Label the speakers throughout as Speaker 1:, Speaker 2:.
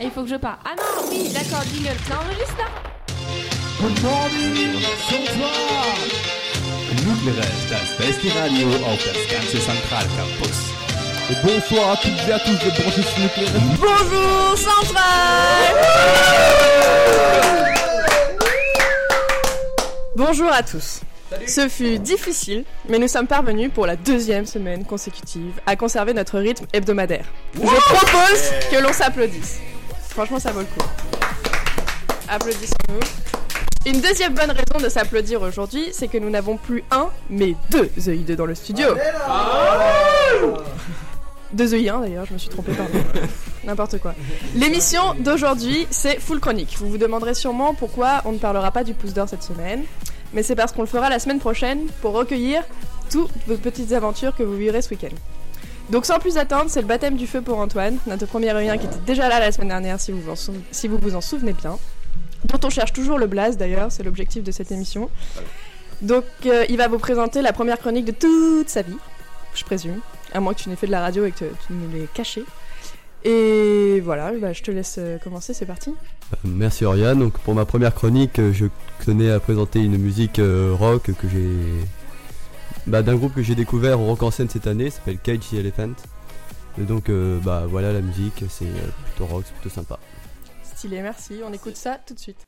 Speaker 1: Et il faut que je parle. Ah non, oui, d'accord, jingle. Ça enregistre là
Speaker 2: Good morning,
Speaker 3: das beste Radio auf das ganze Zentralcampus.
Speaker 2: Et bonsoir à toutes et à tous de brancher sur Nucléaire.
Speaker 4: Bonjour Central Bonjour à tous. Ce fut difficile, mais nous sommes parvenus pour la deuxième semaine consécutive à conserver notre rythme hebdomadaire. Je propose que l'on s'applaudisse. Franchement, ça vaut le coup. Applaudissons-nous. Une deuxième bonne raison de s'applaudir aujourd'hui, c'est que nous n'avons plus un, mais deux EI2 dans le studio. Deux EI1 d'ailleurs, je me suis trompée, pardon. N'importe quoi. L'émission d'aujourd'hui, c'est Full Chronique. Vous vous demanderez sûrement pourquoi on ne parlera pas du pouce d'or cette semaine. Mais c'est parce qu'on le fera la semaine prochaine pour recueillir toutes vos petites aventures que vous vivrez ce week-end. Donc sans plus attendre, c'est le baptême du feu pour Antoine, notre premier EI1 qui était déjà là la semaine dernière si vous, vous en souvenez bien. Dont on cherche toujours le blaze d'ailleurs, c'est l'objectif de cette émission. Donc euh, il va vous présenter la première chronique de toute sa vie, je présume. À moins que tu n'aies fait de la radio et que tu nous l'aies caché. Et voilà, bah, je te laisse euh, commencer, c'est parti.
Speaker 5: Euh, Merci Oriane. Donc pour ma première chronique, je tenais à présenter une musique rock que j'ai bah, d'un groupe que j'ai découvert au Rock en scène cette année, s'appelle Cage Elephant. Et donc euh, bah voilà la musique, c'est euh, plutôt rock, c'est plutôt sympa.
Speaker 4: Stylé, merci. On écoute ça tout de suite.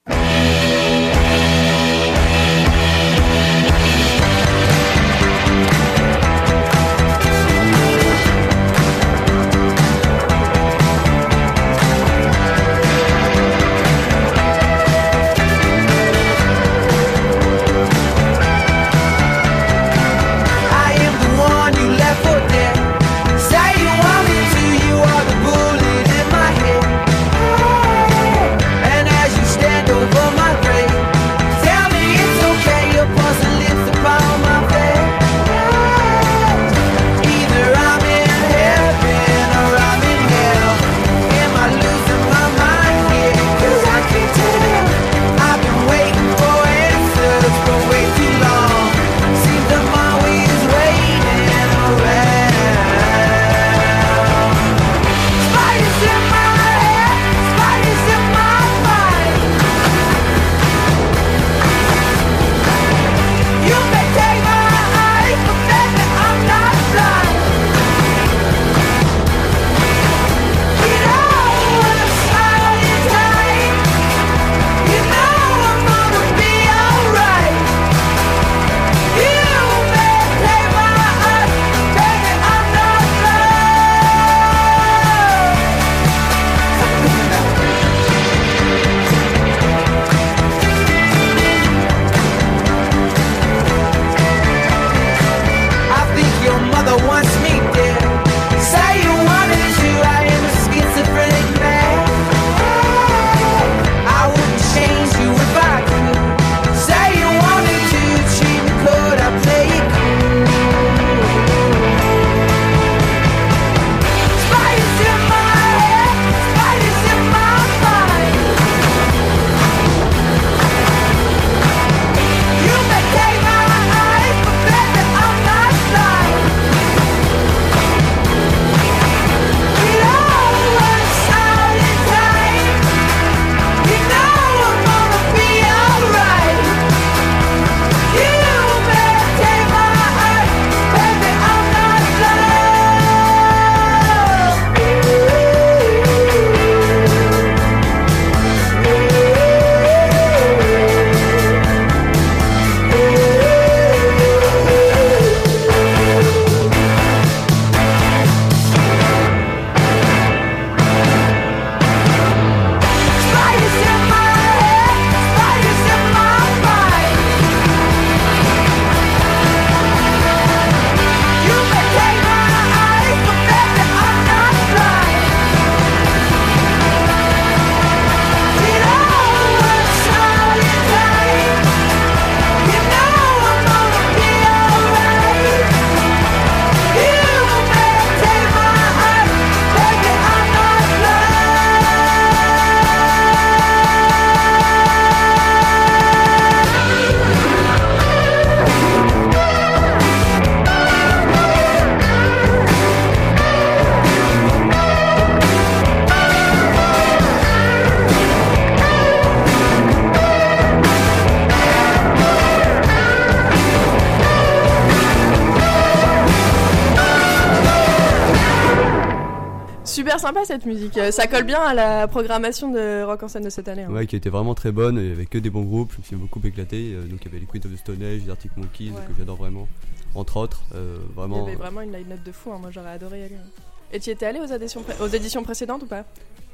Speaker 4: Sympa cette musique. Euh, Ça colle bien à la programmation de Rock en scène de cette année. hein.
Speaker 5: Ouais, qui était vraiment très bonne, il y avait que des bons groupes, je me suis beaucoup éclaté. euh, donc il y avait les Queens of the Stone Age, les Arctic Monkeys,
Speaker 4: Ouais.
Speaker 5: que j'adore vraiment. Entre autres, euh,
Speaker 4: Il y
Speaker 5: vraiment.
Speaker 4: avait vraiment une line-up de fou. hein. Moi, j'aurais adoré y aller. hein. Et tu y étais allé aux éditions, aux éditions précédentes ou pas?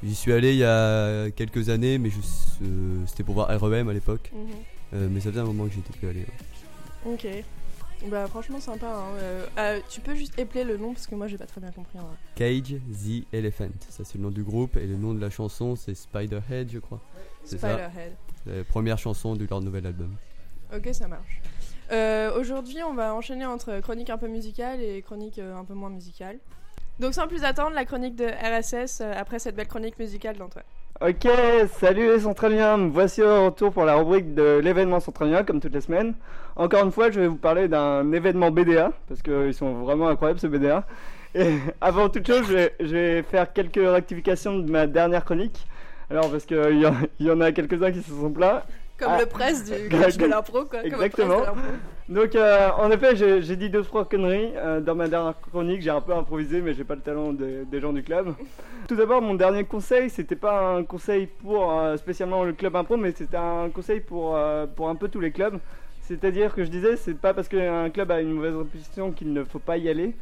Speaker 5: J'y suis allé il y a quelques années, mais euh, c'était pour voir REM à l'époque.
Speaker 4: Mhm.
Speaker 5: Euh, mais ça faisait un moment que j'étais plus allé. ouais.
Speaker 4: Ok. Bah franchement sympa. hein. Euh, euh, tu peux juste épeler le nom parce que moi j'ai pas très bien compris. vrai.
Speaker 5: Cage the Elephant, ça c'est le nom du groupe, et le nom de la chanson c'est Spiderhead, je crois. C'est ça,
Speaker 4: Spiderhead.
Speaker 5: la première chanson de leur nouvel album.
Speaker 4: Ok, ça marche. Euh, Aujourd'hui, on va enchaîner entre chronique un peu musicale et chronique euh, un peu moins musicale. Donc sans plus attendre, la chronique de RSS euh, après cette belle chronique musicale d'Antoine.
Speaker 6: Ok, salut les centraliens, voici au retour pour la rubrique de l'événement centralien comme toutes les semaines. Encore une fois, je vais vous parler d'un événement BDA, parce qu'ils sont vraiment incroyables ce BDA. Et avant toute chose, je vais, je vais faire quelques rectifications de ma dernière chronique. Alors parce qu'il y, y en a quelques-uns qui se sont plats.
Speaker 4: Comme
Speaker 6: Ah.
Speaker 4: le presse du de l'impro, quoi. Comme le presse
Speaker 6: Exactement.
Speaker 4: de l'impro.
Speaker 6: Donc euh, en effet, j'ai dit deux trois conneries euh, dans ma dernière chronique. J'ai un peu improvisé, mais j'ai pas le talent des- des gens du club. Tout d'abord, mon dernier conseil, c'était pas un conseil pour euh, spécialement le club impro, mais c'était un conseil pour pour un peu tous les clubs. C'est-à-dire que je disais, c'est pas parce qu'un club a une mauvaise réputation qu'il ne faut pas y aller.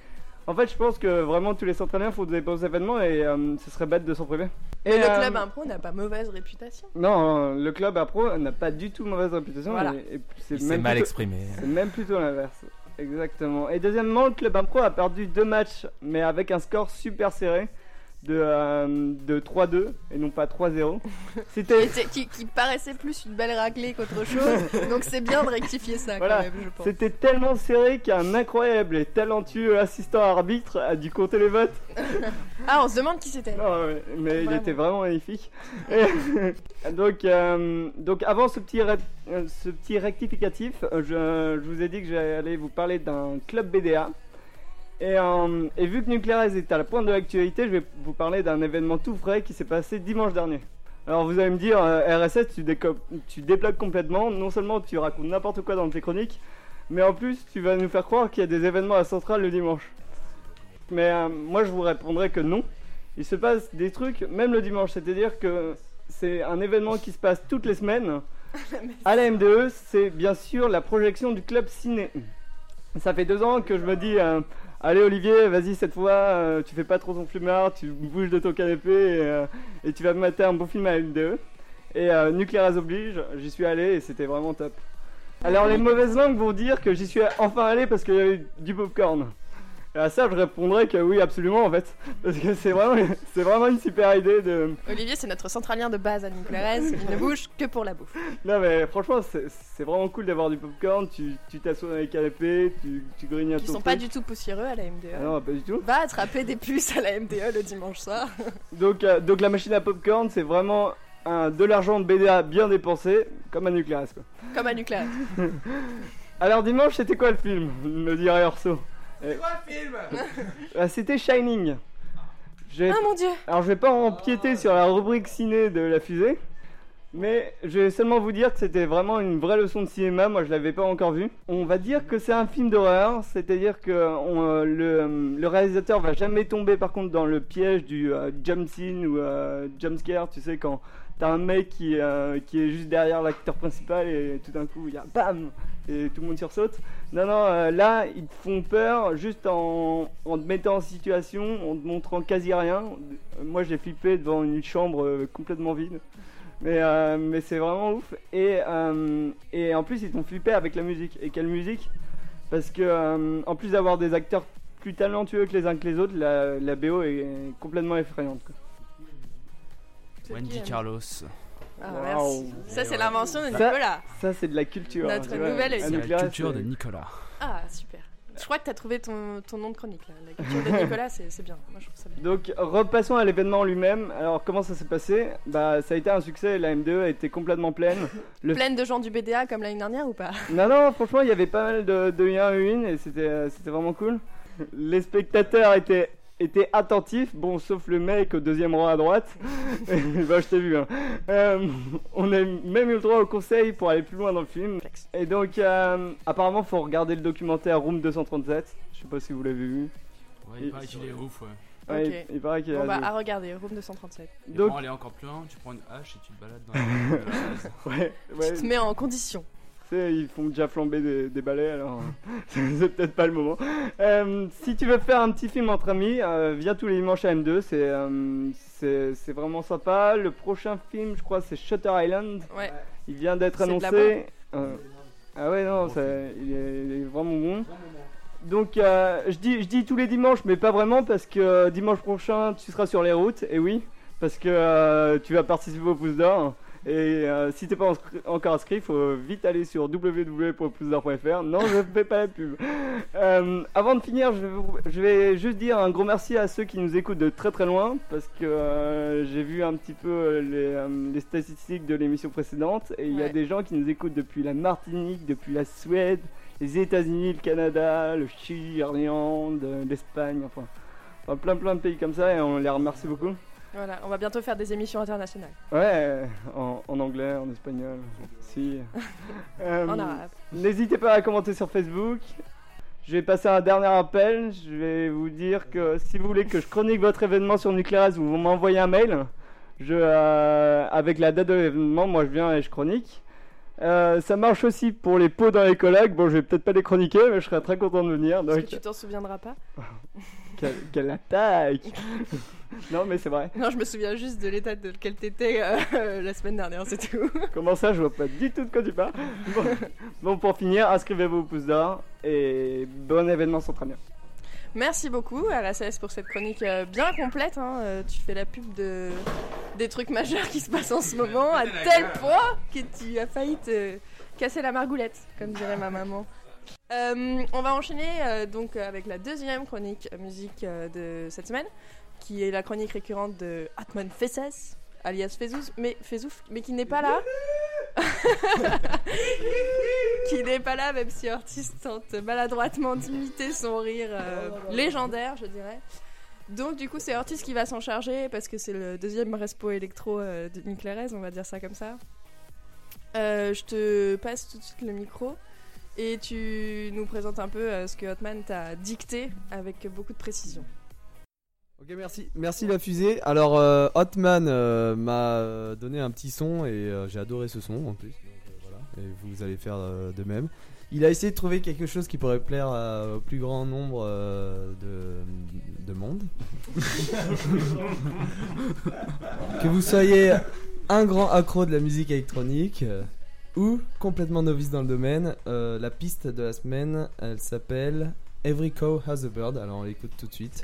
Speaker 6: En fait, je pense que vraiment tous les centraliens font des beaux événements et euh, ce serait bête de s'en priver.
Speaker 4: Et le
Speaker 6: euh,
Speaker 4: club impro n'a pas mauvaise réputation.
Speaker 6: Non, le club impro n'a pas du tout mauvaise réputation.
Speaker 4: Voilà.
Speaker 6: et- et c'est même
Speaker 3: mal
Speaker 6: plutôt-
Speaker 3: exprimé.
Speaker 6: c'est même plutôt l'inverse. Exactement. Et deuxièmement, le club impro a perdu deux matchs, mais avec un score super serré de, euh, de 3-2 et non pas 3-0. C'était.
Speaker 4: Qui, qui paraissait plus une belle raclée qu'autre chose. Donc c'est bien de rectifier ça
Speaker 6: Voilà.
Speaker 4: quand même, je pense.
Speaker 6: C'était tellement serré qu'un incroyable et talentueux assistant arbitre a dû compter les votes.
Speaker 4: Ah, on se demande qui c'était.
Speaker 6: Non, ouais, mais il était vraiment magnifique. Et donc, euh, donc avant ce petit, euh, ce petit rectificatif, euh, je, je vous ai dit que j'allais vous parler d'un club BDA. Et, euh, et vu que Nucleares est à la pointe de l'actualité, je vais vous parler d'un événement tout frais qui s'est passé dimanche dernier. Alors vous allez me dire, euh, RSS, tu, débloques complètement. Non seulement tu racontes n'importe quoi dans tes chroniques, mais en plus tu vas nous faire croire qu'il y a des événements à Centrale le dimanche. Mais euh, moi je vous répondrai que non. Il se passe des trucs même le dimanche, c'est-à-dire que c'est un événement qui se passe toutes les semaines. À la MDE, c'est bien sûr la projection du club ciné. Ça fait deux ans que je me dis, allez Olivier, vas-y cette fois, euh, tu fais pas trop ton flemmard, tu bouges de ton canapé et, euh, tu vas me mater un bon film à MDE. Et euh, Nucleares oblige, j'y suis allé et c'était vraiment top. Alors les mauvaises langues vont dire que j'y suis enfin allé parce qu'il y avait du popcorn. Et à ça je répondrais que oui absolument en fait. Parce que c'est vraiment, c'est vraiment une super idée de...
Speaker 4: Olivier, c'est notre centralien de base à Nicolas. Il ne bouge que pour la bouffe.
Speaker 6: Non mais franchement c'est vraiment cool d'avoir du popcorn, tu tu t'assois dans les canapés, tu, tu grignotes ton
Speaker 4: sont pas du tout poussiéreux à la MDE.
Speaker 6: Ah non pas du tout.
Speaker 4: Va attraper des puces à la MDE le dimanche soir.
Speaker 6: Donc, euh, donc la machine à popcorn c'est vraiment un, de l'argent de BDA bien dépensé, comme à Nucleares quoi.
Speaker 4: Comme à Nuclear.
Speaker 6: Alors dimanche c'était quoi le film? Me dirait Orso.
Speaker 3: C'est quoi le film?
Speaker 6: Ah, C'était Shining.
Speaker 4: Ah mon dieu
Speaker 6: Alors je vais pas empiéter sur la rubrique ciné de la fusée, mais je vais seulement vous dire que c'était vraiment une vraie leçon de cinéma, moi je l'avais pas encore vu. On va dire que c'est un film d'horreur, c'est-à-dire que on, euh, le, euh, le réalisateur va jamais tomber par contre dans le piège du euh, jump scene ou euh, jump scare, tu sais quand t'as un mec qui, euh, qui est juste derrière l'acteur principal et tout d'un coup il y a BAM et tout le monde sursaute. Non, non, euh, là, ils te font peur juste en, en te mettant en situation, en te montrant quasi rien. Moi, j'ai flippé devant une chambre euh, complètement vide. Mais, euh, mais c'est vraiment ouf. Et, euh, et en plus, ils t'ont flippé avec la musique. Et quelle musique? Parce que, euh, en plus d'avoir des acteurs plus talentueux que les uns que les autres, la, la BO est complètement effrayante. quoi.
Speaker 3: Wendy Carlos.
Speaker 4: Ah, merci. Ça, c'est l'invention de Nicolas.
Speaker 6: Ça, c'est de la culture.
Speaker 4: Notre
Speaker 6: tu vois.
Speaker 4: nouvelle émission.
Speaker 3: La
Speaker 6: Nucleares,
Speaker 3: culture de Nicolas.
Speaker 4: Ah, super. Je crois que t'as trouvé ton, ton nom de chronique là. La culture de Nicolas, c'est c'est bien. Moi, je trouve ça bien.
Speaker 6: Donc repassons à l'événement lui-même. Alors comment ça s'est passé? Bah ça a été un succès, la M2 a été complètement pleine. Le-
Speaker 4: Pleine de gens du BDA comme l'année dernière ou pas?
Speaker 6: Non non franchement il y avait pas mal de, de liens une et c'était euh, c'était vraiment cool. Les spectateurs étaient étaient attentifs, bon sauf le mec au deuxième rang à droite. bah je t'ai vu. hein. Euh, on a même eu le droit au conseil pour aller plus loin dans le film. Et donc euh, apparemment faut regarder le documentaire Room 237. Je sais pas si vous l'avez vu.
Speaker 3: Ouais,
Speaker 6: il paraît
Speaker 3: qu'il est ouf, ouais.
Speaker 6: Ouais,
Speaker 4: Ok.
Speaker 6: il, il paraît qu'il est
Speaker 4: Bon bah à regarder, Room 237.
Speaker 3: Et
Speaker 6: Donc-
Speaker 3: pour aller encore plus loin, tu prends une hache et tu te balades dans la, chaise.
Speaker 6: Ouais, ouais.
Speaker 4: Tu te mets en condition.
Speaker 6: Ils font déjà flamber des, des balais, alors c'est peut-être pas le moment. Euh, si tu veux faire un petit film entre amis, euh, viens tous les dimanches à M2, c'est euh, c'est vraiment sympa. Le prochain film, je crois, c'est Shutter Island.
Speaker 4: Ouais.
Speaker 6: Il vient d'être annoncé. Ah ouais, non, ça- il, est, il est vraiment bon. Donc, je, dis, je dis tous les dimanches, mais pas vraiment, parce que dimanche prochain, tu seras sur les routes, et oui, parce que tu vas participer au pouce d'or. Et euh, si t'es pas inscrit- encore inscrit, il faut vite aller sur www.poucedor.fr. Non, je fais pas la pub. Euh, avant de finir, je vais, vous- je vais juste dire un gros merci à ceux qui nous écoutent de très très loin, parce que euh, j'ai vu un petit peu les, euh, les statistiques de l'émission précédente, et il y a des gens qui nous écoutent depuis la Martinique, depuis la Suède, les États-Unis, le Canada, le Chili, l'Irlande, l'Espagne, enfin, enfin, plein plein de pays comme ça, et on les remercie beaucoup.
Speaker 4: Voilà, on va bientôt faire des émissions internationales.
Speaker 6: Ouais, en, en anglais, en espagnol, si. Euh,
Speaker 4: En arabe.
Speaker 6: N'hésitez pas à commenter sur Facebook. Je vais passer un dernier appel. Je vais vous dire que si vous voulez que je chronique votre événement sur Nucleares, vous m'envoyez un mail. Je, euh, avec la date de l'événement, moi je viens et je chronique. Euh, ça marche aussi pour les pots dans les collègues. Bon, je vais peut-être pas les chroniquer, mais je serais très content de venir.
Speaker 4: Parce
Speaker 6: Donc,
Speaker 4: que tu t'en souviendras pas
Speaker 6: quelle, quelle attaque Non, mais c'est vrai.
Speaker 4: Non, je me souviens juste de l'état de lequel t'étais euh, la semaine dernière, c'est tout.
Speaker 6: Comment ça, je vois pas du tout de quoi tu parles. Bon, bon, pour finir, inscrivez-vous au pouce d'or et bon événement bien.
Speaker 4: Merci beaucoup à la CS pour cette chronique euh, bien complète. hein. Euh, tu fais la pub de... des trucs majeurs qui se passent en ce moment à tel point que tu as failli te casser la margoulette, comme dirait ma maman. Euh, on va enchaîner euh, donc avec la deuxième chronique euh, musique euh, de cette semaine, qui est la chronique récurrente de Atman Fesses, alias Fezouz, mais Fezouf, mais qui n'est pas là. qui n'est pas là, même si Ortiz tente maladroitement d'imiter son rire euh, légendaire, je dirais. Donc du coup, c'est Ortiz qui va s'en charger parce que c'est le deuxième respo électro euh, de Niclérez, on va dire ça comme ça. Euh, je te passe tout de suite le micro et tu nous présentes un peu euh, ce que Hotman t'a dicté avec beaucoup de précision.
Speaker 7: Ok, merci, merci la fusée. Alors, euh, Hotman euh, m'a euh, donné un petit son et euh, j'ai adoré ce son en plus. Donc, euh, voilà. Et vous allez faire euh, de même. Il a essayé de trouver quelque chose qui pourrait plaire au plus grand nombre euh, de, de monde. que vous soyez un grand accro de la musique électronique euh, ou complètement novice dans le domaine, euh, la piste de la semaine, elle s'appelle Every Cow Has a Bird. Alors on l'écoute tout de suite.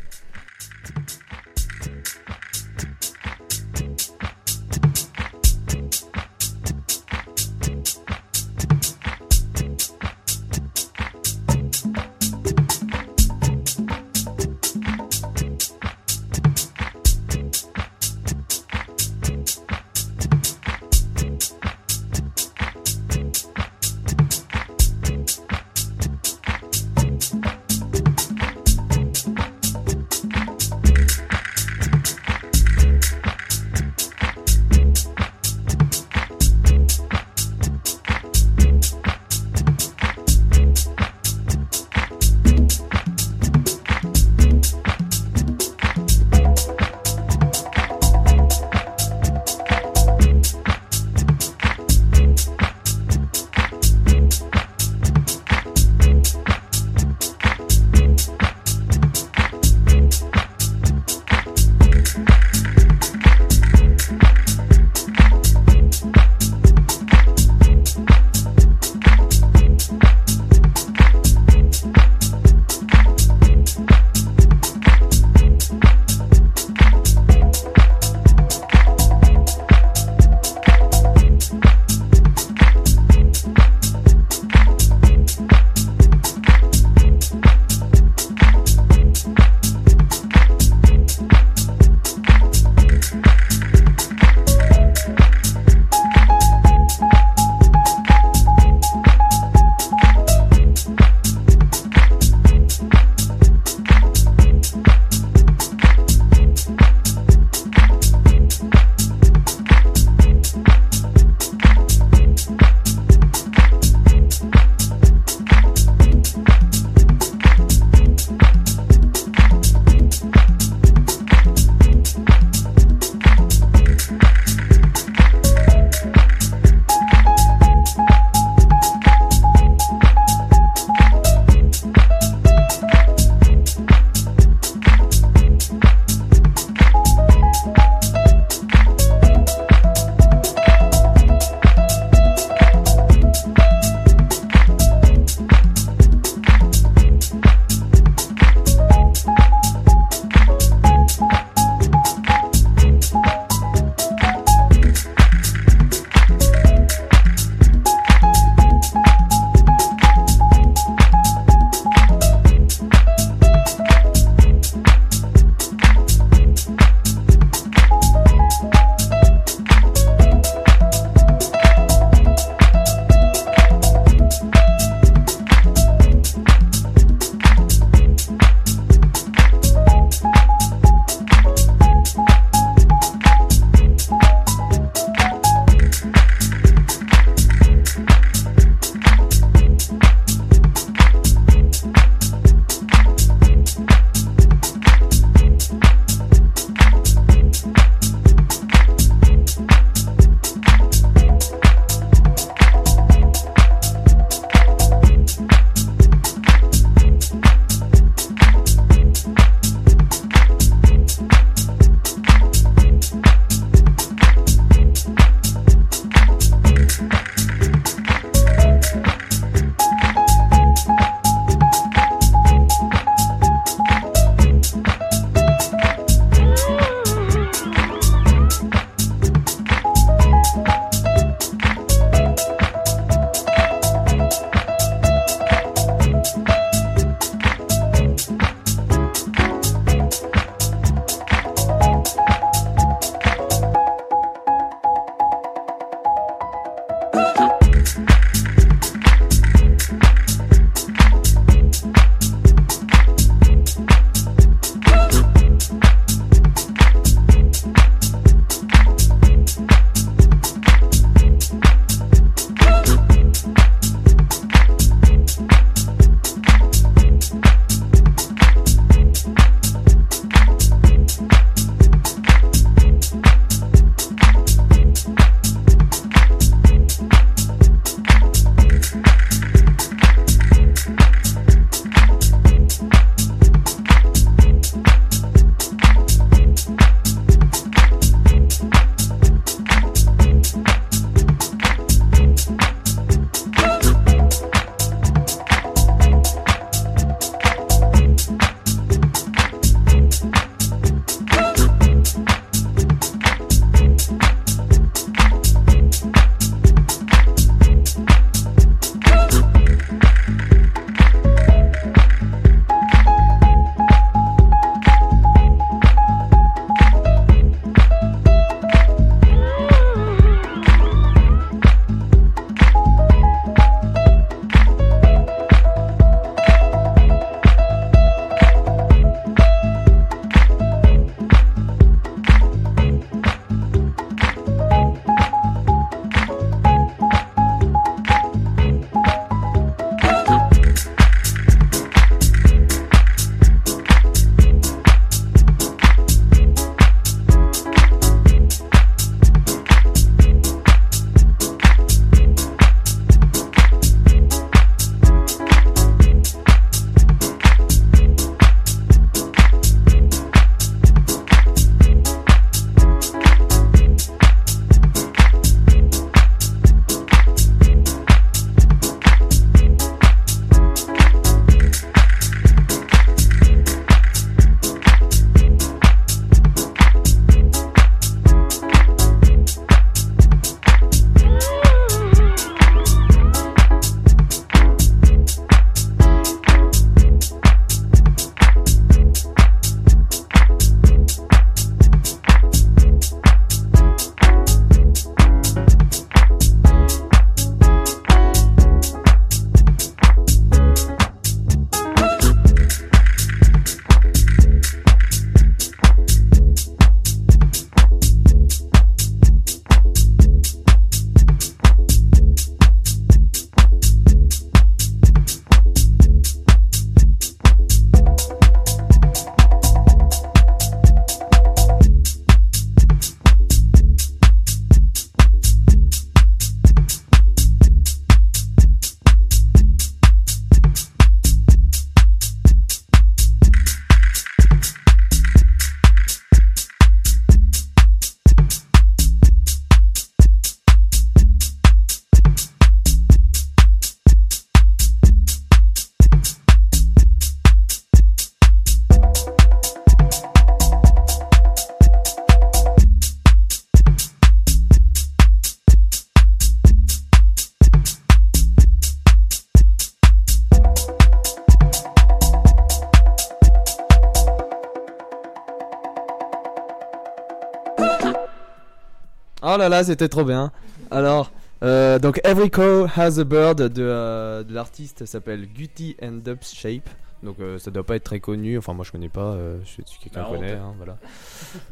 Speaker 7: Là c'était trop bien. Alors, euh, donc Every Crow Has a Bird de, euh, de l'artiste s'appelle Gutty and Dub Shape. Donc euh, ça doit pas être très connu. Enfin moi je connais pas. je sais si quelqu'un
Speaker 8: honte.
Speaker 7: connaît. hein, voilà.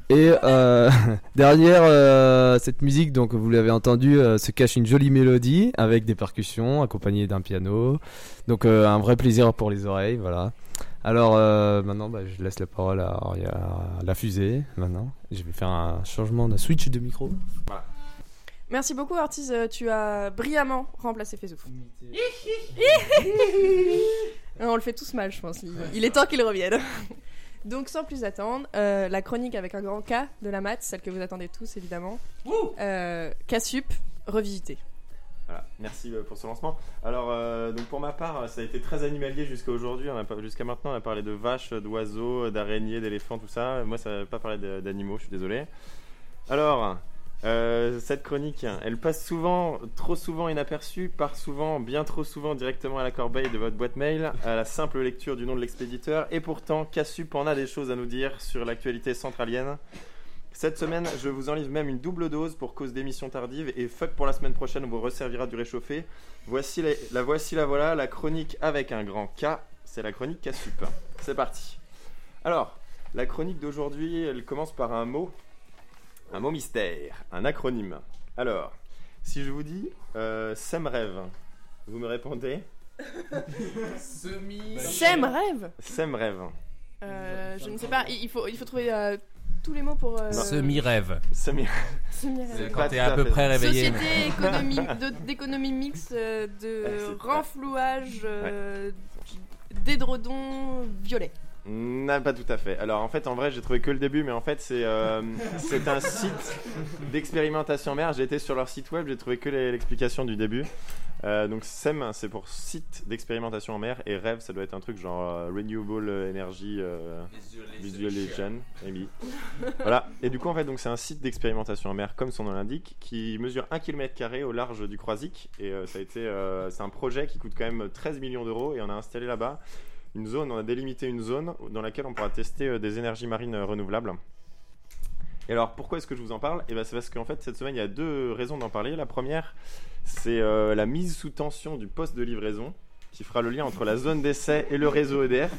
Speaker 7: Et derrière cette musique, donc vous l'avez entendu, se cache une jolie mélodie avec des percussions accompagnées d'un piano. Donc un vrai plaisir pour les oreilles. Voilà. Alors euh, maintenant, bah, je laisse la parole à, à la fusée. Maintenant, je vais faire un changement de switch de micro.
Speaker 4: Merci beaucoup, Ortiz. euh, Tu as brillamment remplacé Fezouf. on le fait tous mal, je pense. Il, il est temps qu'il revienne. Donc, sans plus attendre, euh, la chronique avec un grand K de la maths, celle que vous attendez tous, évidemment. Euh, K-Sup, revisité.
Speaker 8: Voilà, merci euh, pour ce lancement. Alors, euh, donc pour ma part, ça a été très animalier jusqu'à aujourd'hui. Jusqu'à maintenant, on a parlé de vaches, d'oiseaux, d'araignées, d'éléphants, tout ça. Moi, ça n'a pas parlé d'animaux, je suis désolé. Alors, euh, cette chronique, elle passe souvent, trop souvent inaperçue, part souvent, bien trop souvent directement à la corbeille de votre boîte mail, à la simple lecture du nom de l'expéditeur. Et pourtant, Cassup en a des choses à nous dire sur l'actualité centralienne. Cette semaine, je vous enlève même une double dose pour cause d'émission tardive et fuck pour la semaine prochaine, on vous resservira du réchauffé. Voici les- la voici la voilà, la chronique avec un grand K, c'est la chronique K-Sup. C'est parti. Alors, la chronique d'aujourd'hui, elle commence par un mot, un mot mystère, un acronyme. Alors, si je vous dis euh, Semrêve, vous me répondez
Speaker 9: Semi.
Speaker 4: Sem rêve
Speaker 8: Semrêve.
Speaker 4: Euh, Je ne sais pas, il il faut, il faut trouver euh, tous les mots pour. euh,
Speaker 9: Semi-rêve.
Speaker 8: Semi-
Speaker 4: semi-rêve.
Speaker 9: C'est
Speaker 8: Pas
Speaker 9: quand
Speaker 8: tout
Speaker 9: t'es
Speaker 8: à
Speaker 9: à peu
Speaker 8: fait.
Speaker 9: près réveillé.
Speaker 4: Société économie, de- d'économie mixte, euh, de
Speaker 8: c'est pas-
Speaker 4: renflouage, euh, d'édredons violets.
Speaker 8: Non, pas tout à fait. Alors en fait, en vrai, j'ai trouvé que le début, mais en fait, c'est euh, c'est un site d'expérimentation mer. J'ai été sur leur site web, j'ai trouvé que l'explication du début. Euh, donc SEM, c'est pour site d'expérimentation en mer, et rêve, ça doit être un truc genre euh, Renewable Energy euh, Visualization, maybe. voilà. Et du coup, en fait, donc c'est un site d'expérimentation en mer, comme son nom l'indique, qui mesure 1 km au large du Croisic. Et euh, ça a été, euh, c'est un projet qui coûte quand même 13 millions d'euros, et on a installé là-bas une zone, on a délimité une zone dans laquelle on pourra tester euh, des énergies marines euh, renouvelables. Et alors, pourquoi est-ce que je vous en parle? Eh ben, C'est parce qu'en fait, cette semaine, il y a deux raisons d'en parler. La première, c'est euh, la mise sous tension du poste de livraison, qui fera le lien entre la zone d'essai et le réseau EDF.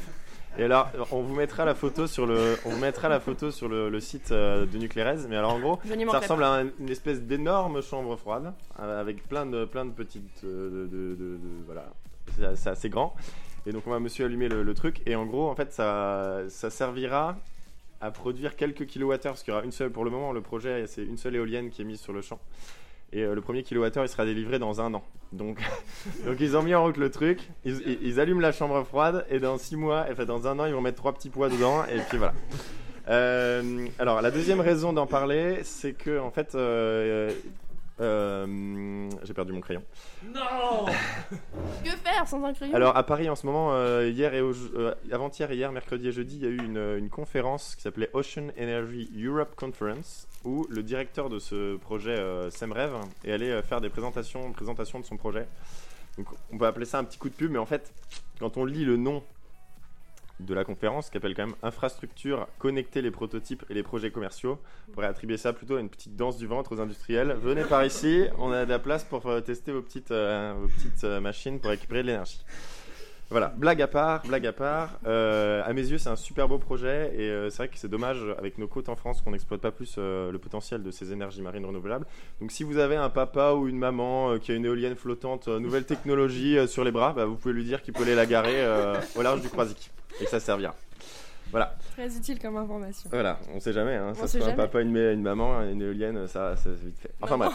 Speaker 8: Et alors, on vous mettra la photo sur le, on vous mettra la photo sur le, le site euh, de Nuclérez. Mais alors, en gros, ça ressemble à un- une espèce d'énorme chambre froide euh, avec plein de, plein de petites. euh, de, de- de- de- voilà. C'est assez grand. Et donc, on va monsieur allumer le, truc. Et en gros, en fait, ça, ça servira à produire quelques kilowattheures. Parce qu'il y aura une seule, pour le moment, le projet, c'est une seule éolienne qui est mise sur le champ. Et euh, le premier kilowattheure, il sera délivré dans un an. Donc, donc ils ont mis en route le truc. Ils, ils- allument la chambre froide. Et dans six mois, enfin, dans un an, ils vont mettre trois petits poids dedans. Et puis voilà. Euh, alors, la deuxième raison d'en parler, c'est que, en fait, euh, euh, j'ai perdu mon crayon.
Speaker 9: Non
Speaker 4: Que faire sans un crayon?
Speaker 8: Alors, à Paris, en ce moment, euh, hier et au- euh, avant-hier et hier, mercredi et jeudi, il y a eu une, une conférence qui s'appelait Ocean Energy Europe Conference, où le directeur de ce projet, euh, Semrev, est allé faire des présentations, présentations de son projet. Donc, on peut appeler ça un petit coup de pub, mais en fait, quand on lit le nom de la conférence, qui appelle quand même Infrastructure, connecter les prototypes et les projets commerciaux, on pourrait attribuer ça plutôt à une petite danse du ventre aux industriels. Venez par ici, on a de la place pour tester vos petites, euh, euh, machines pour récupérer de l'énergie. Voilà, blague à part, blague à part. euh, à mes yeux, c'est un super beau projet et euh, c'est vrai que c'est dommage avec nos côtes en France qu'on n'exploite pas plus le potentiel de ces énergies marines renouvelables. Donc, si vous avez un papa ou une maman qui a une éolienne flottante, nouvelle technologie sur les bras, bah, vous pouvez lui dire qu'il peut aller la garer au large du Croisic et ça servira. Voilà,
Speaker 4: Très utile comme information.
Speaker 8: voilà, on sait jamais. Hein,
Speaker 4: On
Speaker 8: ça
Speaker 4: sait
Speaker 8: soit un
Speaker 4: jamais.
Speaker 8: papa, une, une maman, une éolienne, ça, ça c'est vite fait. Enfin bref.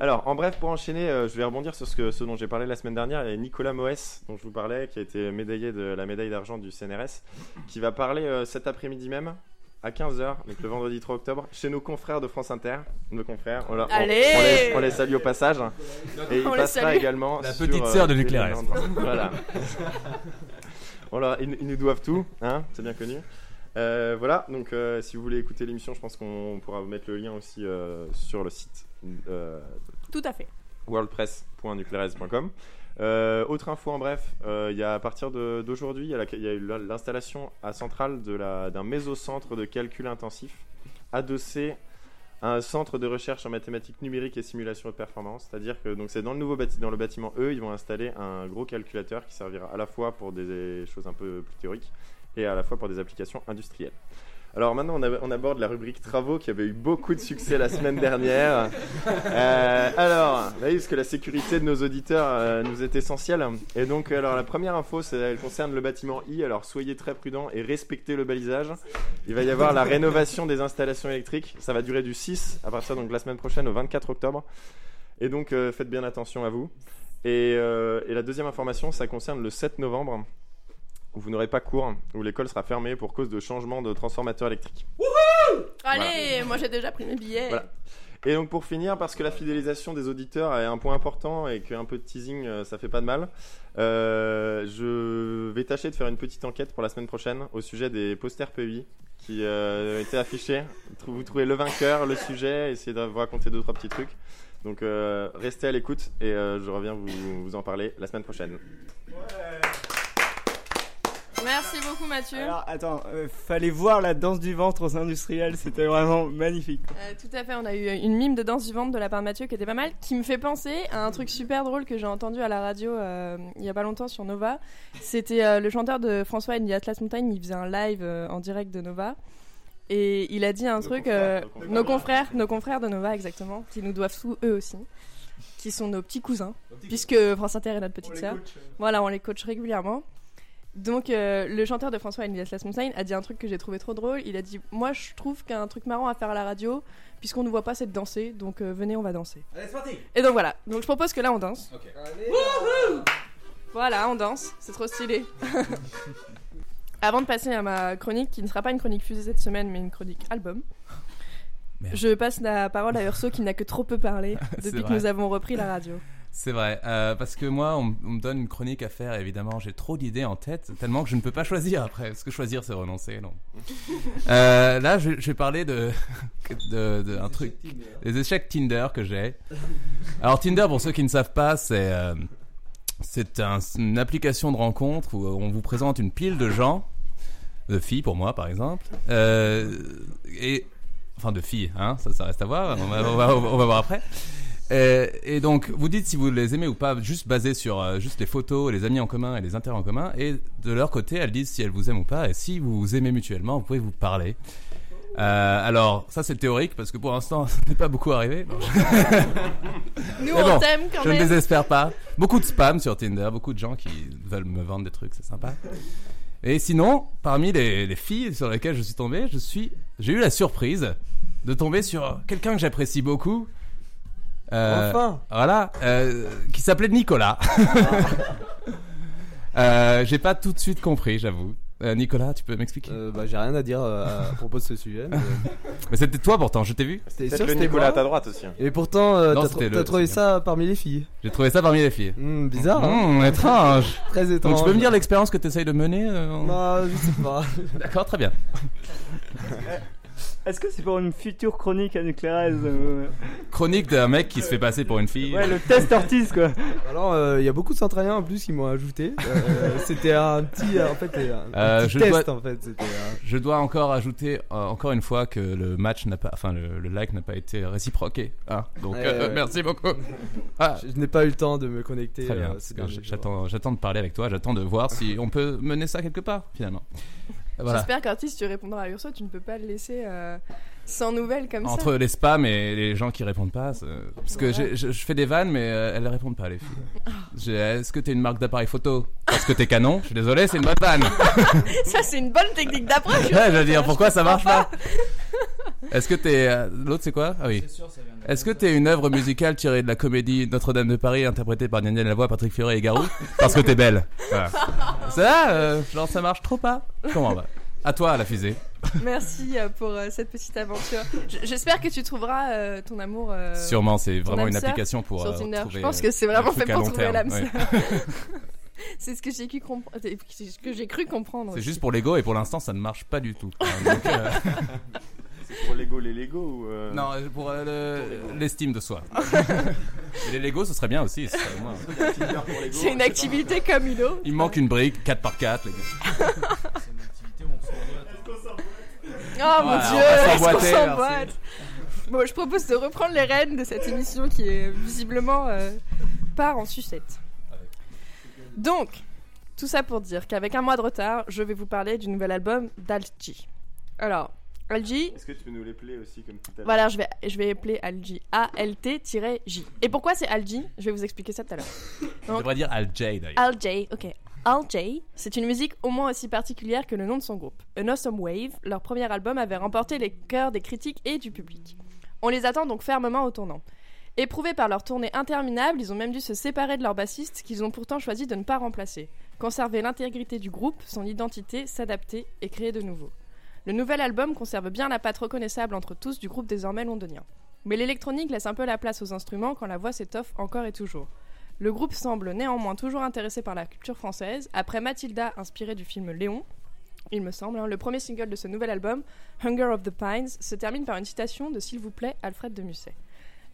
Speaker 8: Alors, en bref, pour enchaîner, euh, je vais rebondir sur ce, que, ce dont j'ai parlé la semaine dernière. Il y a Nicolas Moès, dont je vous parlais, qui a été médaillé de la médaille d'argent du CNRS, qui va parler euh, cet après-midi même, à 15h, donc le vendredi 3 octobre, chez nos confrères de France Inter. Nos confrères, on, leur- on-
Speaker 4: Allez
Speaker 8: on les, on les salue au passage. Et il passera également
Speaker 9: La
Speaker 8: sur,
Speaker 9: petite
Speaker 8: euh,
Speaker 9: sœur de.
Speaker 8: Land. Voilà. Ils, ils nous doivent tout, hein, c'est bien connu. Euh, voilà, donc euh, si vous voulez écouter l'émission, je pense qu'on pourra vous mettre le lien aussi euh, sur le site euh,
Speaker 4: Tout à fait.
Speaker 8: worldpress.nucleares.com. Euh, autre info en bref, euh, à partir d'aujourd'hui, il y a eu la- l'installation à Centrale d'un mésocentre de calcul intensif adossé un centre de recherche en mathématiques numériques et simulation de performance. C'est-à-dire que c'est dans dans le bâtiment E, ils vont installer un gros calculateur qui servira à la fois pour des choses un peu plus théoriques et à la fois pour des applications industrielles. Alors maintenant, on, a- on aborde la rubrique travaux qui avait eu beaucoup de succès la semaine dernière. Euh, alors, vous voyez, parce que la sécurité de nos auditeurs euh, nous est essentielle. Et donc, alors la première info, elle concerne le bâtiment I. Alors, soyez très prudents et respectez le balisage. Il va y avoir la rénovation des installations électriques. Ça va durer du 6 à partir donc de la semaine prochaine au 24 octobre. Et donc, euh, faites bien attention à vous. Et, et la deuxième information, ça concerne le 7 novembre où vous n'aurez pas cours, où l'école sera fermée pour cause de changement de transformateur électrique.
Speaker 4: Allez, moi j'ai déjà pris mes billets.
Speaker 8: Voilà. Et donc pour finir, parce que la fidélisation des auditeurs est un point important et qu'un peu de teasing, euh, ça fait pas de mal, euh, je vais tâcher de faire une petite enquête pour la semaine prochaine au sujet des posters PEI qui euh, étaient affichés. Vous trouvez le vainqueur, le sujet, essayez de vous raconter deux trois petits trucs. Donc euh, restez à l'écoute et euh, je reviens vous, vous en parler la semaine prochaine.
Speaker 4: Merci beaucoup Mathieu.
Speaker 6: Alors, attends, euh, fallait voir la danse du ventre aux industriels, c'était vraiment magnifique.
Speaker 4: Euh, tout à fait, on a eu une mime de danse vivante de la part de Mathieu qui était pas mal, qui me fait penser à un truc super drôle que j'ai entendu à la radio euh, il y a pas longtemps sur Nova. C'était euh, le chanteur de François and the Atlas Mountain, il faisait un live euh, en direct de Nova. Et il a dit un truc, euh,
Speaker 8: confrères,
Speaker 4: nos confrères, nos confrères de Nova exactement, qui nous doivent tout eux aussi, qui sont nos petits cousins, puisque France Inter est notre petite sœur. Voilà, on les coach régulièrement. Donc, euh, le chanteur de François Atlas Mountain a dit un truc que j'ai trouvé trop drôle. Il a dit Moi, je trouve qu'un truc marrant à faire à la radio, puisqu'on ne voit pas, c'est de danser. Donc, euh, venez, on va danser.
Speaker 2: Allez, c'est parti
Speaker 4: Et donc, voilà. Donc, je propose que là, on danse.
Speaker 2: Allez,
Speaker 4: Voilà, on danse. C'est trop stylé. Avant de passer à ma chronique, qui ne sera pas une chronique fusée cette semaine, mais une chronique album.
Speaker 9: Merde.
Speaker 4: Je passe la parole à Urso qui n'a que trop peu parlé depuis que nous avons repris la radio.
Speaker 9: C'est vrai, euh, parce que moi, on, on me donne une chronique à faire, évidemment, j'ai trop d'idées en tête, tellement que je ne peux pas choisir après, parce que choisir, c'est renoncer, non. Euh, là, je, je vais parler de, de, de un truc, des échecs Tinder que j'ai. Alors, Tinder, pour ceux qui ne savent pas, c'est euh, c'est un- une application de rencontre où on vous présente une pile de gens, de filles pour moi, par exemple, et enfin de filles, hein, ça, ça reste à voir, on va, on va, on va voir après. Euh, et donc, vous dites si vous les aimez ou pas, juste basé sur euh, juste les photos, les amis en commun et les intérêts en commun. Et de leur côté, elles disent si elles vous aiment ou pas. Et si vous vous aimez mutuellement, vous pouvez vous parler. Euh, alors, ça c'est théorique parce que pour l'instant, ça n'est pas beaucoup arrivé. Non, je-
Speaker 4: Nous, on t'aime quand
Speaker 9: je ne
Speaker 4: même.
Speaker 9: désespère pas. Beaucoup de spam sur Tinder, beaucoup de gens qui veulent me vendre des trucs, c'est sympa. Et sinon, parmi les, les filles sur lesquelles je suis tombé, je suis, j'ai eu la surprise de tomber sur quelqu'un que j'apprécie beaucoup. Euh,
Speaker 7: Enfin
Speaker 9: Voilà, euh, qui s'appelait Nicolas. Euh, j'ai pas tout de suite compris, j'avoue. Euh, Nicolas, tu peux m'expliquer?
Speaker 7: Euh, bah, j'ai rien à dire euh, à propos de ce sujet. mais-
Speaker 9: Mais c'était toi pourtant, je t'ai vu.
Speaker 7: Sûr
Speaker 8: le
Speaker 7: c'était
Speaker 8: Nicolas à ta droite aussi. hein.
Speaker 7: Et pourtant, euh,
Speaker 9: Non,
Speaker 7: t'as
Speaker 9: c'était
Speaker 7: tr-
Speaker 9: le-
Speaker 7: t'as trouvé
Speaker 9: c'était
Speaker 7: ça parmi les filles.
Speaker 9: J'ai trouvé ça parmi les filles.
Speaker 7: Hmm, bizarre, hein
Speaker 9: Mmh, étrange.
Speaker 7: Très étrange.
Speaker 9: Donc tu peux me dire l'expérience que tu essayes de mener euh, en-
Speaker 7: Bah, je sais pas.
Speaker 9: D'accord, très bien.
Speaker 6: Est-ce que c'est pour une future chronique à Nuclérez euh,
Speaker 9: Chronique d'un mec qui se fait passer pour une fille.
Speaker 6: Ouais, le test Ortiz quoi.
Speaker 7: Alors, euh, il y a beaucoup de centraliens en plus qui m'ont ajouté. Euh, c'était un petit, en fait, un,
Speaker 9: Euh,
Speaker 7: petit
Speaker 9: je
Speaker 7: test
Speaker 9: dois-
Speaker 7: en fait.
Speaker 9: Je dois encore ajouter euh, encore une fois que le match n'a pas, enfin le, le like n'a pas été réciproqué. hein. Donc
Speaker 7: Ouais,
Speaker 9: euh,
Speaker 7: ouais.
Speaker 9: merci beaucoup. Ah,
Speaker 7: Je, je n'ai pas eu le temps de me connecter.
Speaker 9: très bien.
Speaker 7: euh,
Speaker 9: j'attends de parler avec toi. J'attends de voir si on peut mener ça quelque part finalement. Voilà.
Speaker 4: J'espère qu'Artis, si tu répondras à Urso, tu ne peux pas le laisser euh, sans nouvelles comme
Speaker 9: Entre
Speaker 4: ça.
Speaker 9: les spams et les gens qui répondent pas, parce que je, je fais des vannes, mais euh, elles répondent pas les filles. J'ai- Est-ce que t'es une marque d'appareil photo? Parce que t'es Canon? Je suis désolé, c'est une bonne vanne.
Speaker 4: Ça, c'est une bonne technique d'approche.
Speaker 9: Ouais, je veux dire, pourquoi ça marche pas Est-ce que t'es. euh, L'autre, c'est quoi? Ah oui. Est-ce que t'es une œuvre musicale tirée de la comédie Notre-Dame de Paris, interprétée par Daniel Lavoie, Patrick Fioré et Garou? Parce que t'es belle. Voilà. Ça, euh, genre, ça marche trop pas? Comment va? À toi, la fusée.
Speaker 4: Merci euh, pour euh, cette petite aventure. J- J'espère que tu trouveras euh, ton amour. euh,
Speaker 9: Sûrement, c'est
Speaker 4: ton
Speaker 9: vraiment
Speaker 4: âme
Speaker 9: une
Speaker 4: sœur
Speaker 9: application pour.
Speaker 4: sur
Speaker 9: euh,
Speaker 4: Tinder.
Speaker 9: trouver,
Speaker 4: Je pense que c'est
Speaker 9: un
Speaker 4: vraiment
Speaker 9: truc
Speaker 4: fait
Speaker 9: à
Speaker 4: pour
Speaker 9: long
Speaker 4: trouver
Speaker 9: terme,
Speaker 4: l'âme
Speaker 9: ouais.
Speaker 4: sœur. C'est ce que j'ai cru comprendre. Ce que j'ai cru comprendre.
Speaker 9: C'est juste pour l'ego et pour l'instant, ça ne marche pas du tout. Donc, euh,
Speaker 8: C'est pour Lego les Lego ou. euh,
Speaker 9: Non, pour euh, le- l'estime de soi. Les Lego, ce serait bien aussi.
Speaker 4: C'est une activité comme une autre.
Speaker 9: Il manque une brique 4x4, les gars.
Speaker 4: Oh mon
Speaker 9: Voilà,
Speaker 4: dieu,
Speaker 9: on va
Speaker 4: est-ce qu'on s'emboîte Bon, je propose de reprendre les rênes de cette émission qui est visiblement euh, part en sucette. Donc, tout ça pour dire qu'avec un mois de retard, je vais vous parler du nouvel album d'Algi. Alors, Algi,
Speaker 8: Est-ce que tu peux nous les player aussi comme tout à l'heure
Speaker 4: voilà, je vais, je vais appeler Algi. A-L-T-J. Et pourquoi c'est Algi Je vais vous expliquer ça tout à l'heure.
Speaker 9: On devrait dire Al J d'ailleurs.
Speaker 4: Al J, ok. Al J, c'est une musique au moins aussi particulière que le nom de son groupe. An Awesome Wave, leur premier album avait remporté les cœurs des critiques et du public. On les attend donc fermement au tournant. Éprouvés par leur tournée interminable, ils ont même dû se séparer de leur bassiste qu'ils ont pourtant choisi de ne pas remplacer. Conserver l'intégrité du groupe, son identité, s'adapter et créer de nouveau. Le nouvel album conserve bien la patte reconnaissable entre tous du groupe désormais londonien. Mais l'électronique laisse un peu la place aux instruments quand la voix s'étoffe encore et toujours. Le groupe semble néanmoins toujours intéressé par la culture française. Après Mathilda, inspirée du film Léon, il me semble, hein, le premier single de ce nouvel album, Hunger of the Pines, se termine par une citation de S'il vous plaît, Alfred de Musset.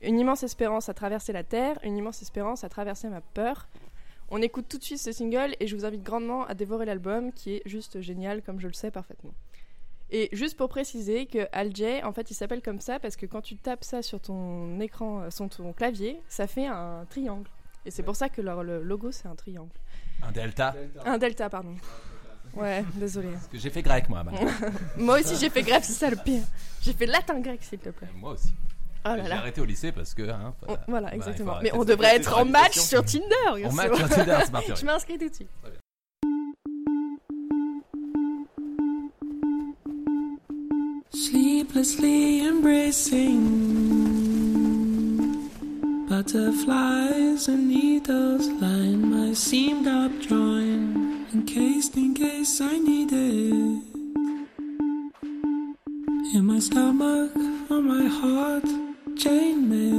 Speaker 4: Une immense espérance à traverser la terre, une immense espérance à traverser ma peur. On écoute tout de suite ce single et je vous invite grandement à dévorer l'album qui est juste génial comme je le sais parfaitement. Et juste pour préciser que Al J, en fait, il s'appelle comme ça parce que quand tu tapes ça sur ton écran, euh, sur ton clavier, ça fait un triangle. Et c'est pour ça que leur le logo c'est un triangle.
Speaker 9: Un delta.
Speaker 4: Un delta, pardon. Ouais, désolé.
Speaker 9: Parce que j'ai fait grec moi. maintenant.
Speaker 4: Moi aussi j'ai fait grec, c'est ça le pire. J'ai fait latin grec s'il te plaît.
Speaker 9: Moi aussi.
Speaker 4: Oh là
Speaker 9: J'ai arrêté au lycée parce que. Hein,
Speaker 4: On- voilà,
Speaker 9: bah,
Speaker 4: exactement. Mais on
Speaker 9: de-
Speaker 4: devrait être en match sur Tinder.
Speaker 9: En match sur Tinder, c'est.
Speaker 4: Je m'inscris tout de suite.
Speaker 10: Sleeplessly embracing butterflies and needles line my seamed up joint encased in case I need it. In my stomach on my heart chainmail hunger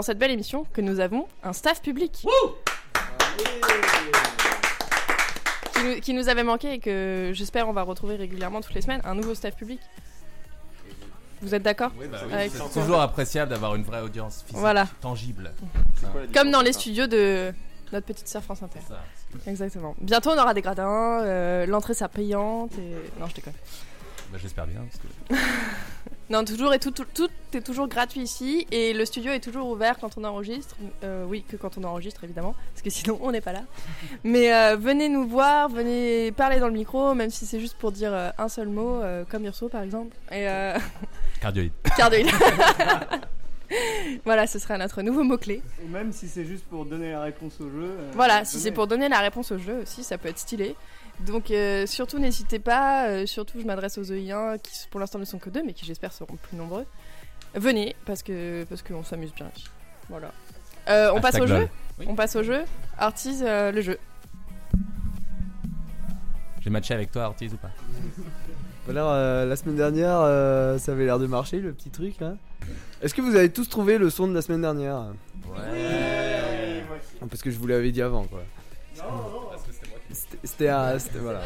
Speaker 4: dans cette belle émission que nous avons un staff public. qui, nous, qui nous avait manqué et que j'espère on va retrouver régulièrement toutes les semaines un nouveau staff public. Vous êtes d'accord
Speaker 9: Oui, bah oui,
Speaker 4: avec
Speaker 9: c'est toujours appréciable d'avoir une vraie audience physique,
Speaker 4: Voilà.
Speaker 9: tangible.
Speaker 4: Comme dans les studios de notre petite sœur France Inter. Exactement. Bientôt on aura des gradins, euh, l'entrée sera payante et... Non je déconne.
Speaker 9: Bah, J'espère bien. Parce que...
Speaker 4: Non, toujours et tout, tout, tout est toujours gratuit ici et le studio est toujours ouvert quand on enregistre. Euh, oui, que quand on enregistre évidemment, parce que sinon on n'est pas là. Mais euh, venez nous voir, venez parler dans le micro, même si c'est juste pour dire euh, un seul mot, euh, comme Urso par exemple. Et euh...
Speaker 9: Cardioïde.
Speaker 4: Cardioïde. voilà, ce sera notre nouveau mot-clé.
Speaker 6: Ou même si c'est juste pour donner la réponse au jeu. euh,
Speaker 4: Voilà, si c'est pour donner la réponse au jeu aussi, ça peut être stylé. Donc euh, surtout n'hésitez pas, euh, surtout je m'adresse aux EI1 qui pour l'instant ne sont que deux mais qui j'espère seront plus nombreux. Venez parce que parce qu'on s'amuse bien ici. Voilà. Euh, on passe au jeu.
Speaker 9: Oui.
Speaker 4: On passe au jeu Artise euh, le jeu.
Speaker 9: J'ai matché avec toi, Ortiz, ou pas
Speaker 7: Alors, euh, la semaine dernière, euh, ça avait l'air de marcher le petit truc là. Est-ce que vous avez tous trouvé le son de la semaine dernière?
Speaker 9: Ouais.
Speaker 7: Parce que je vous l'avais dit avant quoi. C'était- C'était un- c'était- voilà.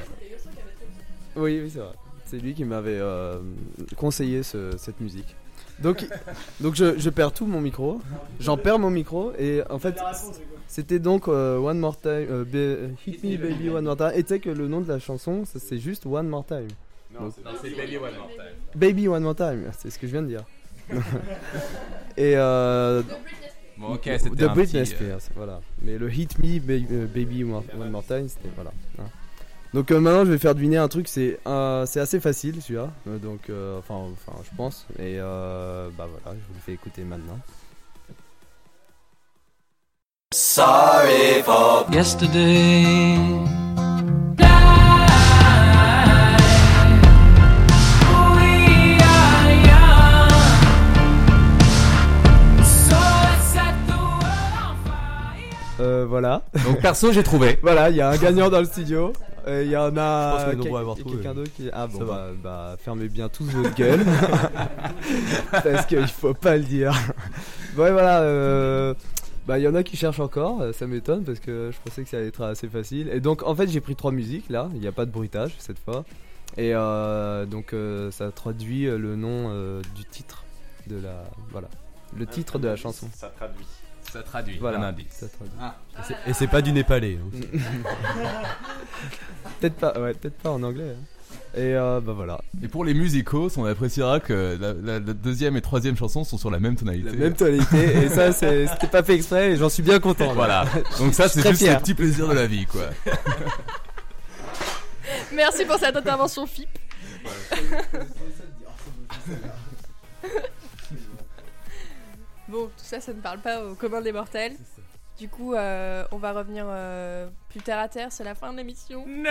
Speaker 7: Oui, oui, c'est vrai. C'est lui qui m'avait euh, conseillé ce- cette musique. Donc, donc je, je perds tout mon micro. J'en perds mon micro et en fait, c'était donc euh, One More Time, euh, Ba- Hit Me Baby One More Time. Et tu sais que le nom de la chanson, ça, c'est juste One More Time.
Speaker 9: Non, c'est- Baby One More Time.
Speaker 7: Baby One More Time, c'est ce que je viens de dire. et
Speaker 9: Bon, ok, c'était
Speaker 7: de
Speaker 9: un
Speaker 7: Britney
Speaker 9: petit, euh,
Speaker 7: Spears, voilà. Mais le Hit Me euh, Baby One, One More Time, c'était voilà. hein. Donc euh, maintenant je vais faire deviner un truc, c'est euh, c'est assez facile celui-là, Euh, donc euh, enfin enfin je pense et euh, bah voilà, je vous le fais écouter maintenant.
Speaker 11: Sorry for
Speaker 10: Yesterday.
Speaker 7: Voilà.
Speaker 9: Donc perso j'ai trouvé.
Speaker 7: voilà, il y a un gagnant dans le studio. Euh, Il y en a quel- quelqu'un d'autre qui ah bon
Speaker 5: Ça va.
Speaker 7: bah, bah, fermez bien tous votre gueule parce qu'il faut pas le dire. ouais voilà. Euh... Bah, il y en a qui cherchent encore, euh, ça m'étonne parce que je pensais que ça allait être assez facile. Et donc, en fait, j'ai pris trois musiques là, il n'y a pas de bruitage cette fois. Et euh, donc, euh, ça traduit euh, le nom euh, du titre de la. Voilà. Le titre de la chanson.
Speaker 8: Ça traduit.
Speaker 9: Ça traduit,
Speaker 7: Voilà,
Speaker 9: un indice.
Speaker 7: ça traduit.
Speaker 9: Ah.
Speaker 5: Et c'est- pas du népalais. hein.
Speaker 7: peut-être pas, ouais, peut-être pas en anglais. hein. Et euh, bah voilà.
Speaker 9: Et pour les musicos, on appréciera que la, la- la deuxième et troisième chanson sont sur la même tonalité.
Speaker 7: La même tonalité, et ça, c'est- c'était pas fait exprès, et j'en suis bien content. là.
Speaker 9: Voilà. Donc ça, c'est
Speaker 7: très
Speaker 9: juste
Speaker 7: fier.
Speaker 9: le petit plaisir de la vie, quoi.
Speaker 4: Merci pour cette intervention FIP. Bon, tout ça, ça ne parle pas au commun des mortels. Du coup, euh, on va revenir euh, plus terre à terre. C'est la fin de l'émission.
Speaker 9: Non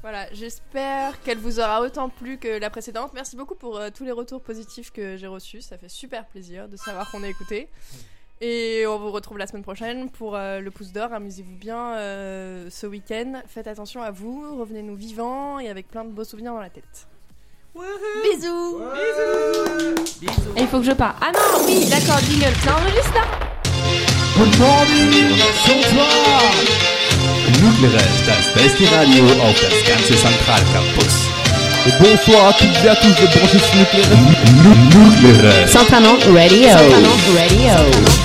Speaker 4: Voilà, j'espère qu'elle vous aura autant plu que la précédente. Merci beaucoup pour euh, tous les retours positifs que j'ai reçus. Ça fait super plaisir de savoir qu'on a écouté. Et on vous retrouve la semaine prochaine pour euh, le pouce d'or. Amusez-vous bien euh, ce week-end. Faites attention à vous. Revenez-nous vivants et avec plein de beaux souvenirs dans la tête. Bisous
Speaker 1: Et il faut que je parle. Ah non, oui, d'accord, jingle. Ça enregistre là
Speaker 3: Good morning, bonsoir. Nucleares, das beste Radio auf das ganze Zentralcampus.
Speaker 2: Et bonsoir à toutes et à tous de brancher sur Nucléaire.
Speaker 3: Nucleares.
Speaker 12: Centranon Radio. Centranon Radio.